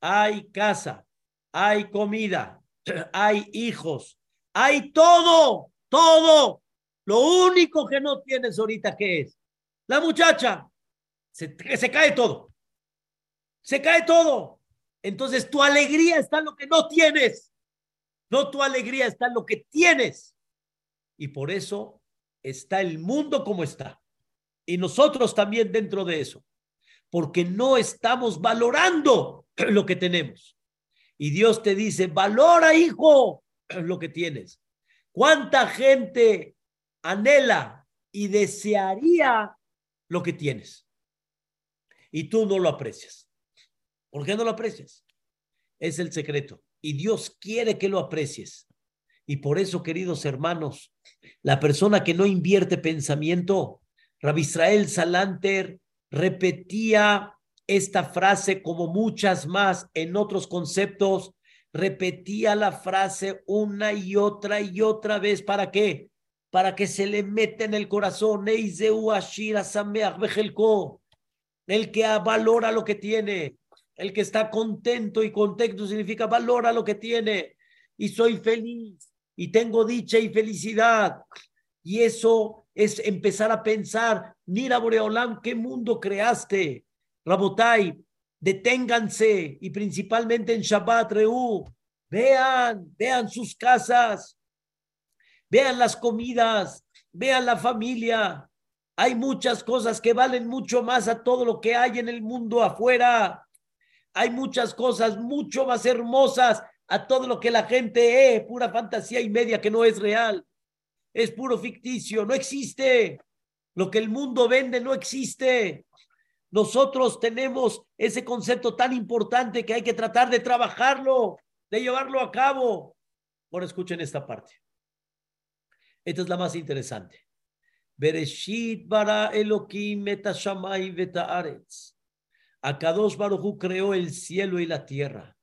Hay casa. Hay comida. Hay hijos. Hay todo. Todo. Lo único que no tienes ahorita, ¿qué es? La muchacha. Se, se cae todo. Se cae todo. Entonces tu alegría está en lo que no tienes. No tu alegría está en lo que tienes. Y por eso está el mundo como está. Y nosotros también dentro de eso. Porque no estamos valorando lo que tenemos. Y Dios te dice, valora, hijo, lo que tienes. ¿Cuánta gente anhela y desearía lo que tienes? Y tú no lo aprecias. ¿Por qué no lo aprecias? Es el secreto. Y Dios quiere que lo aprecies. Y por eso, queridos hermanos, la persona que no invierte pensamiento, Rabbi Israel Salanter repetía esta frase como muchas más en otros conceptos, repetía la frase una y otra y otra vez. ¿Para qué? Para que se le meta en el corazón. El que valora lo que tiene, el que está contento y contento significa valora lo que tiene y soy feliz y tengo dicha y felicidad. Y eso es empezar a pensar, mira Boreolam, ¿qué mundo creaste? Rabotai, deténganse y principalmente en Shabbat, Reú, vean, vean sus casas, vean las comidas, vean la familia. Hay muchas cosas que valen mucho más a todo lo que hay en el mundo afuera. Hay muchas cosas mucho más hermosas a todo lo que la gente es, pura fantasía y media que no es real es puro ficticio, no existe. Lo que el mundo vende no existe. Nosotros tenemos ese concepto tan importante que hay que tratar de trabajarlo, de llevarlo a cabo. Ahora escuchen esta parte. Esta es la más interesante. Bereshit bara Elohim vetaaretz. Akadosh Baruchu creó el cielo y la tierra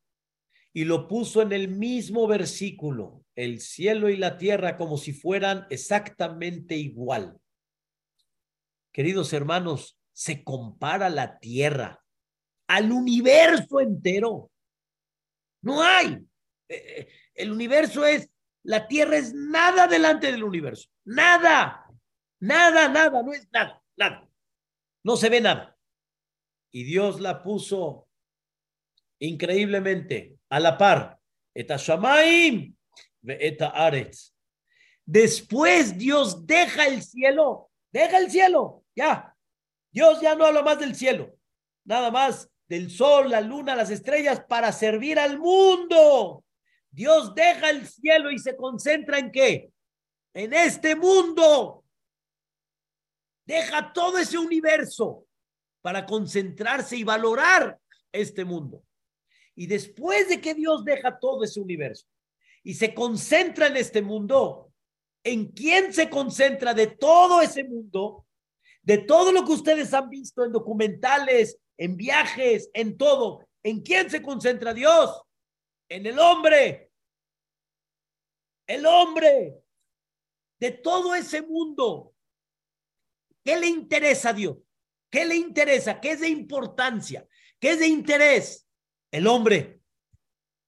y lo puso en el mismo versículo, el cielo y la tierra como si fueran exactamente igual. Queridos hermanos, se compara la tierra al universo entero. No hay. Eh, eh, el universo es, la tierra es nada delante del universo. Nada. Nada, nada, no es nada, nada. No se ve nada. Y Dios la puso increíblemente a la par. Eta Shamaim, eta Aretz. Después Dios deja el cielo, deja el cielo, ya. Dios ya no habla más del cielo, nada más del sol, la luna, las estrellas para servir al mundo. Dios deja el cielo y se concentra en qué? En este mundo. Deja todo ese universo para concentrarse y valorar este mundo. Y después de que Dios deja todo ese universo y se concentra en este mundo, ¿en quién se concentra de todo ese mundo? De todo lo que ustedes han visto en documentales, en viajes, en todo. ¿En quién se concentra Dios? En el hombre. El hombre. De todo ese mundo. ¿Qué le interesa a Dios? ¿Qué le interesa? ¿Qué es de importancia? ¿Qué es de interés? El hombre,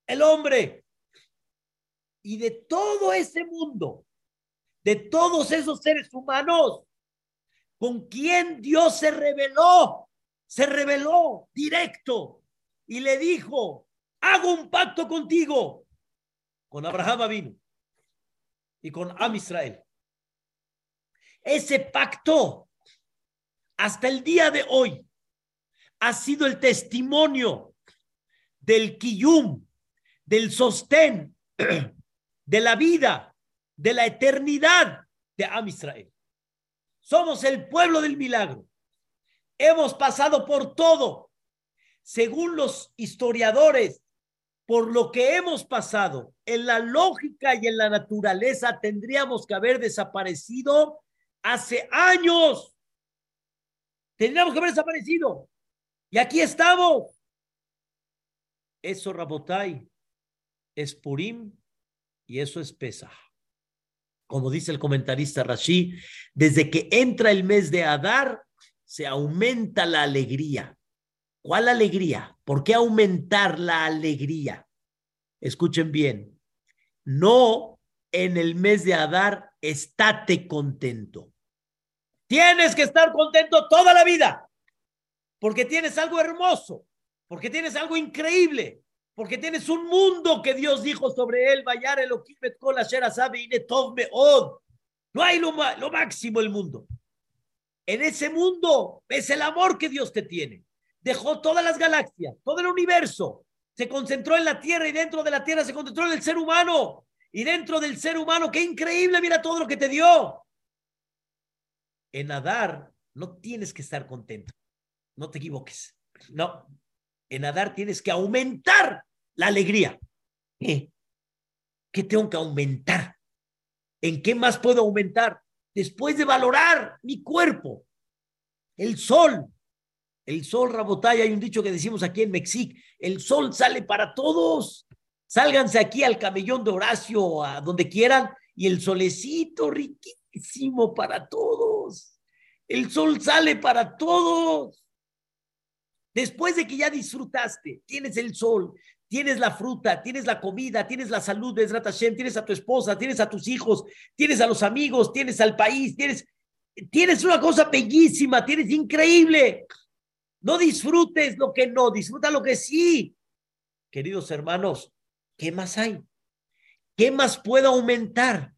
el hombre. Y de todo ese mundo, de todos esos seres humanos, con quien Dios se reveló, se reveló directo y le dijo, hago un pacto contigo, con Abraham vino y con Am Israel. Ese pacto, hasta el día de hoy, ha sido el testimonio del quiyum, del sostén, de la vida, de la eternidad de Am Israel. Somos el pueblo del milagro. Hemos pasado por todo. Según los historiadores, por lo que hemos pasado, en la lógica y en la naturaleza tendríamos que haber desaparecido hace años. Tendríamos que haber desaparecido. Y aquí estamos. Eso, Rabotai, es Purim y eso es Pesach. Como dice el comentarista Rashi, desde que entra el mes de Adar, se aumenta la alegría. ¿Cuál alegría? ¿Por qué aumentar la alegría? Escuchen bien. No en el mes de Adar, estate contento. Tienes que estar contento toda la vida, porque tienes algo hermoso porque tienes algo increíble, porque tienes un mundo que Dios dijo sobre él. No hay lo, lo máximo el mundo. En ese mundo es el amor que Dios te tiene. Dejó todas las galaxias, todo el universo. Se concentró en la tierra y dentro de la tierra se concentró en el ser humano. Y dentro del ser humano, qué increíble, mira todo lo que te dio. En nadar no tienes que estar contento. No te equivoques. No, en nadar tienes que aumentar la alegría. ¿Qué? ¿Qué tengo que aumentar? ¿En qué más puedo aumentar? Después de valorar mi cuerpo, el sol. El sol, Rabotay, hay un dicho que decimos aquí en México, el sol sale para todos. Sálganse aquí al camellón de Horacio, a donde quieran, y el solecito riquísimo para todos. El sol sale para todos. Después de que ya disfrutaste, tienes el sol, tienes la fruta, tienes la comida, tienes la salud de tienes a tu esposa, tienes a tus hijos, tienes a los amigos, tienes al país, tienes tienes una cosa bellísima, tienes increíble. No disfrutes lo que no, disfruta lo que sí. Queridos hermanos, ¿qué más hay? ¿Qué más puedo aumentar?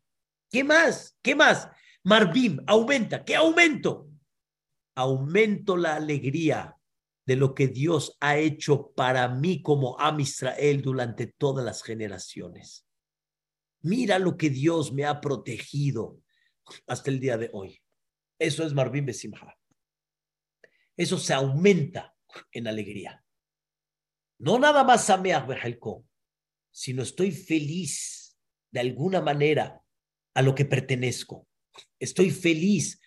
¿Qué más? ¿Qué más? Marvim, aumenta. ¿Qué aumento? Aumento la alegría de lo que Dios ha hecho para mí como Am Israel durante todas las generaciones. Mira lo que Dios me ha protegido hasta el día de hoy. Eso es Marvin Besimha. Eso se aumenta en alegría. No nada más Sameach Behelko, sino estoy feliz de alguna manera a lo que pertenezco. Estoy feliz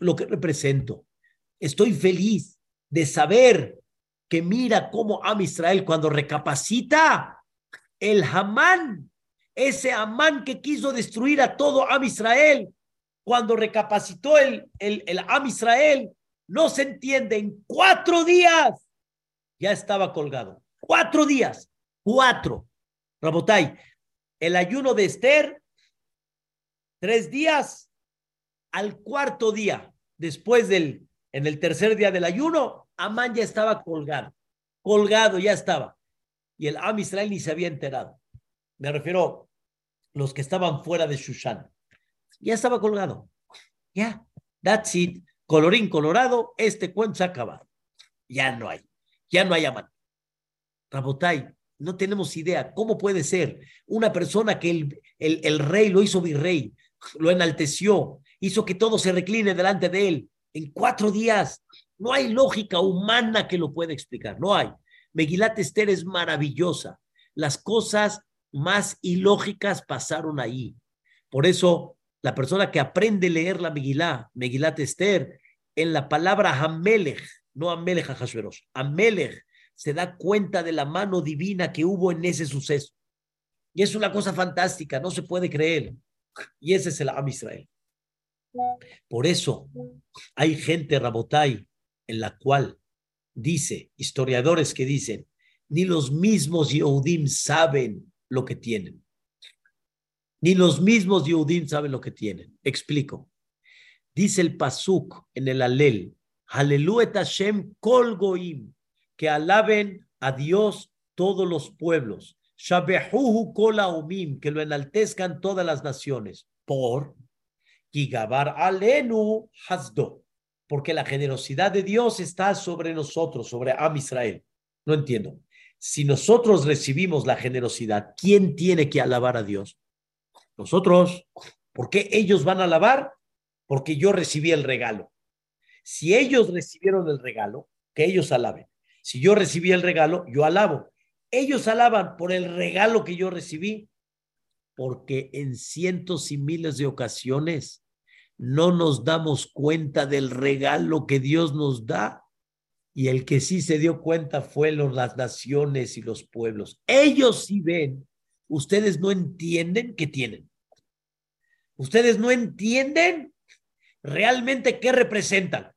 lo que represento. Estoy feliz de saber que mira cómo Am Israel cuando recapacita el Hamán, ese Amán que quiso destruir a todo Am Israel, cuando recapacitó el, el, el Am Israel, no se entiende, en cuatro días ya estaba colgado. Cuatro días, cuatro. Rabotai, el ayuno de Esther, tres días, al cuarto día, después del, en el tercer día del ayuno, Amán ya estaba colgado, colgado ya estaba. Y el Am Israel ni se había enterado. Me refiero los que estaban fuera de Shushan ya estaba colgado. Ya, that's it. Colorín colorado, este cuento se ha acabado. Ya no hay, ya no hay amante. Rabotai, no tenemos idea cómo puede ser una persona que el, el, el rey lo hizo virrey, lo enalteció, hizo que todo se recline delante de él en cuatro días. No hay lógica humana que lo pueda explicar, no hay. Megilat Esther es maravillosa. Las cosas más ilógicas pasaron ahí. Por eso la persona que aprende a leer la Megilá, Megilat Esther, en la palabra Hamelech, no Amelech Hashverosh, Amelech, se da cuenta de la mano divina que hubo en ese suceso. Y es una cosa fantástica, no se puede creer. Y ese es el Am Israel. Por eso hay gente, Rabotai, en la cual dice, historiadores que dicen, ni los mismos Yehudim saben lo que tienen. Ni los mismos Yehudim saben lo que tienen. Explico. Dice el Pasuk en el Alel, Aleluya Hashem kol goim, que alaben a Dios todos los pueblos. Shabehuhu kol que lo enaltezcan todas las naciones. Por Gigabar alenu hasdo, porque la generosidad de Dios está sobre nosotros, sobre Am Israel. No entiendo. Si nosotros recibimos la generosidad, ¿quién tiene que alabar a Dios? Nosotros, ¿por qué ellos van a alabar? Porque yo recibí el regalo. Si ellos recibieron el regalo, que ellos alaben. Si yo recibí el regalo, yo alabo. Ellos alaban por el regalo que yo recibí, porque en cientos y miles de ocasiones no nos damos cuenta del regalo que Dios nos da. Y el que sí se dio cuenta fue las naciones y los pueblos. Ellos sí ven ustedes no entienden que tienen. Ustedes no entienden realmente qué representan.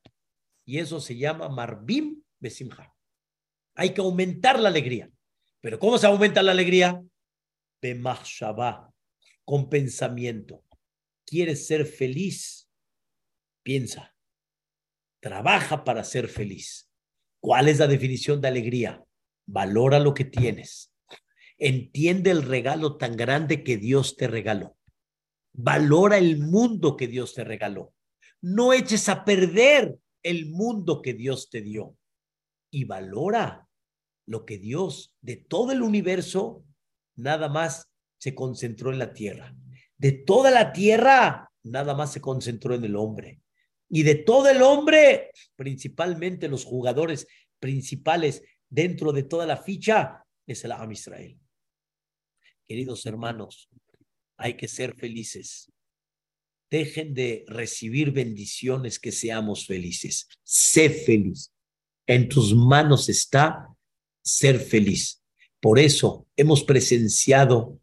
Y eso se llama Marbim Besimha. Hay que aumentar la alegría. Pero ¿cómo se aumenta la alegría? Bemachshavá, con pensamiento. ¿Quieres ser feliz? Piensa. Trabaja para ser feliz. ¿Cuál es la definición de alegría? Valora lo que tienes. Entiende el regalo tan grande que Dios te regaló. Valora el mundo que Dios te regaló. No eches a perder el mundo que Dios te dio. Y valora lo que Dios de todo el universo nada más se concentró en la tierra. De toda la tierra nada más se concentró en el hombre. Y de todo el hombre, principalmente los jugadores principales dentro de toda la ficha, es el Am Israel. Queridos hermanos, hay que ser felices. Dejen de recibir bendiciones que seamos felices. Sé feliz. En tus manos está ser feliz. Por eso hemos presenciado,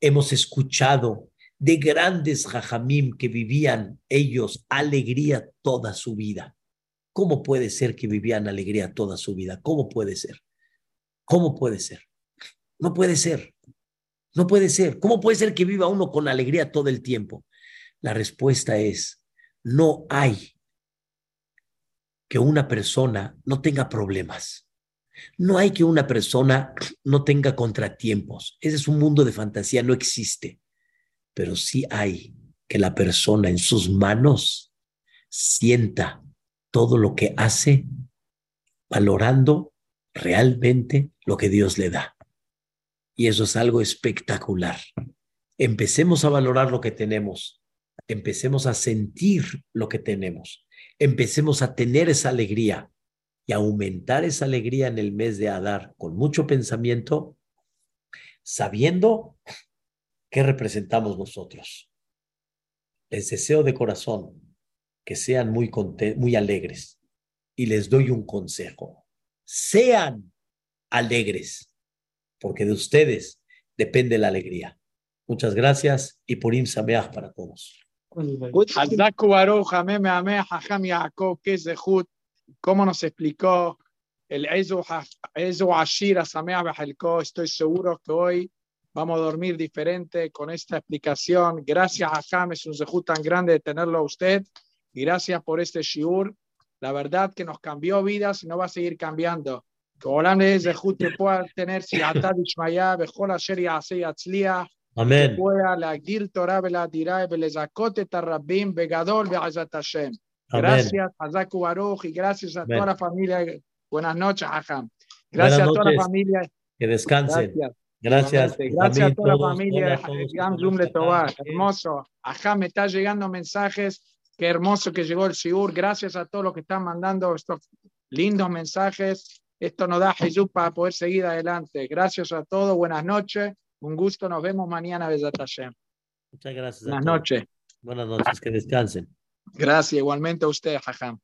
hemos escuchado de grandes jajamim que vivían ellos alegría toda su vida. ¿Cómo puede ser que vivían alegría toda su vida? ¿Cómo puede ser? ¿Cómo puede ser? No puede ser. No puede ser. ¿Cómo puede ser que viva uno con alegría todo el tiempo? La respuesta es no hay que una persona no tenga problemas. No hay que una persona no tenga contratiempos. Ese es un mundo de fantasía, no existe. Pero sí hay que la persona en sus manos sienta todo lo que hace valorando realmente lo que Dios le da. Y eso es algo espectacular. Empecemos a valorar lo que tenemos, empecemos a sentir lo que tenemos, empecemos a tener esa alegría y aumentar esa alegría en el mes de Adar con mucho pensamiento, sabiendo qué representamos nosotros. Les deseo de corazón que sean muy, muy alegres y les doy un consejo. Sean alegres, porque de ustedes depende la alegría. Muchas gracias y Purim Sameach para todos. ¿Cómo nos explicó el Estoy seguro que hoy vamos a dormir diferente con esta explicación. Gracias, Hajam, es un zehut tan grande de tenerlo a usted. Y gracias por este shiur. La verdad que nos cambió vidas y no va a seguir cambiando. Que Olam le zehut que pueda tener si atad ishmaya, bechol asher yaseh yatzliah. Amén. Que pueda להגדיל תורה ולהדירה ולזכות את הרבים בגדול בעזרת השם. Gracias, Hazak Baruch, y gracias a toda la familia. Buenas noches, Hajam. Gracias a toda la familia. Que descansen. Gracias. Gracias, a toda la familia. Hermoso. Ajá, me está llegando mensajes. Qué hermoso que llegó el Sigur. Gracias a todos los que están mandando estos lindos mensajes. Esto nos da Jesús para poder seguir adelante. Gracias a todos. Buenas noches. Un gusto. Nos vemos mañana, Besat Muchas gracias. Buenas noches. Buenas noches. Que descansen. Gracias. Igualmente a usted, Jajam.